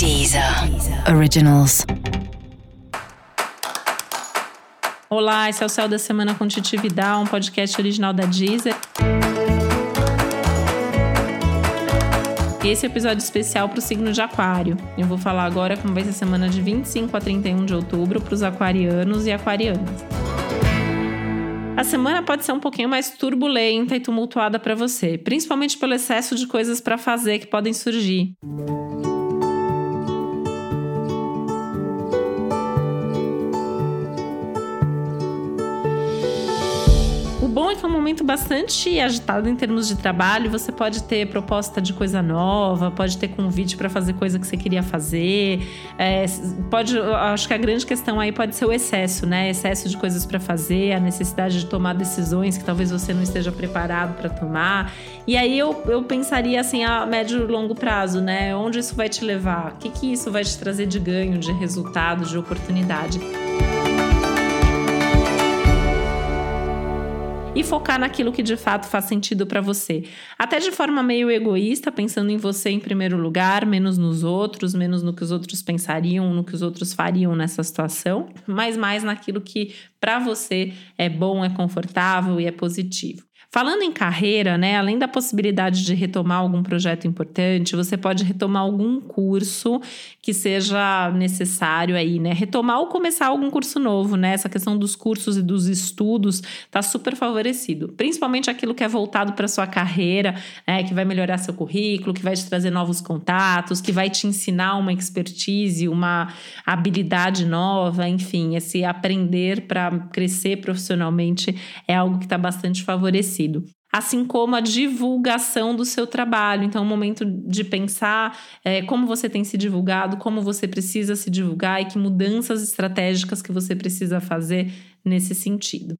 Deezer Originals. Olá, esse é o Céu da Semana com Titi Vidal, um podcast original da Deezer. Esse é episódio especial para o signo de Aquário. Eu vou falar agora como vai ser a semana de 25 a 31 de outubro para os aquarianos e aquarianas. A semana pode ser um pouquinho mais turbulenta e tumultuada para você, principalmente pelo excesso de coisas para fazer que podem surgir. É que é um momento bastante agitado em termos de trabalho. Você pode ter proposta de coisa nova, pode ter convite para fazer coisa que você queria fazer. É, pode, acho que a grande questão aí pode ser o excesso, né? Excesso de coisas para fazer, a necessidade de tomar decisões que talvez você não esteja preparado para tomar. E aí eu, eu pensaria assim a médio e longo prazo, né? Onde isso vai te levar? O que, que isso vai te trazer de ganho, de resultado, de oportunidade? E focar naquilo que de fato faz sentido para você. Até de forma meio egoísta, pensando em você em primeiro lugar, menos nos outros, menos no que os outros pensariam, no que os outros fariam nessa situação, mas mais naquilo que para você é bom, é confortável e é positivo. Falando em carreira, né, além da possibilidade de retomar algum projeto importante, você pode retomar algum curso que seja necessário aí, né? Retomar ou começar algum curso novo, né? Essa questão dos cursos e dos estudos está super favorecido, principalmente aquilo que é voltado para sua carreira, né, que vai melhorar seu currículo, que vai te trazer novos contatos, que vai te ensinar uma expertise, uma habilidade nova, enfim, esse aprender para crescer profissionalmente é algo que está bastante favorecido assim como a divulgação do seu trabalho. Então, é um momento de pensar é, como você tem se divulgado, como você precisa se divulgar e que mudanças estratégicas que você precisa fazer nesse sentido.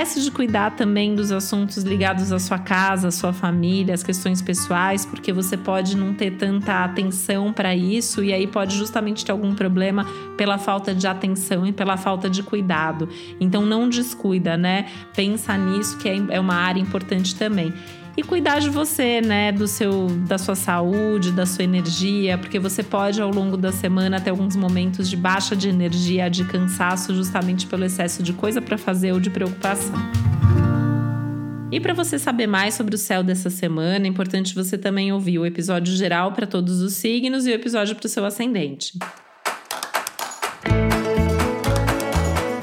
Esquece de cuidar também dos assuntos ligados à sua casa, à sua família, às questões pessoais, porque você pode não ter tanta atenção para isso e aí pode justamente ter algum problema pela falta de atenção e pela falta de cuidado. Então não descuida, né? Pensa nisso que é, é uma área importante também e cuidar de você, né, do seu da sua saúde, da sua energia, porque você pode ao longo da semana ter alguns momentos de baixa de energia, de cansaço justamente pelo excesso de coisa para fazer ou de preocupação. E para você saber mais sobre o céu dessa semana, é importante você também ouvir o episódio geral para todos os signos e o episódio para o seu ascendente.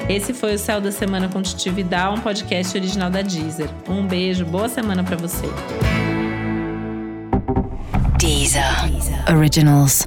Esse foi o Céu da Semana com Titi Vidal, um podcast original da Deezer. Um beijo, boa semana para você. Deezer. Originals.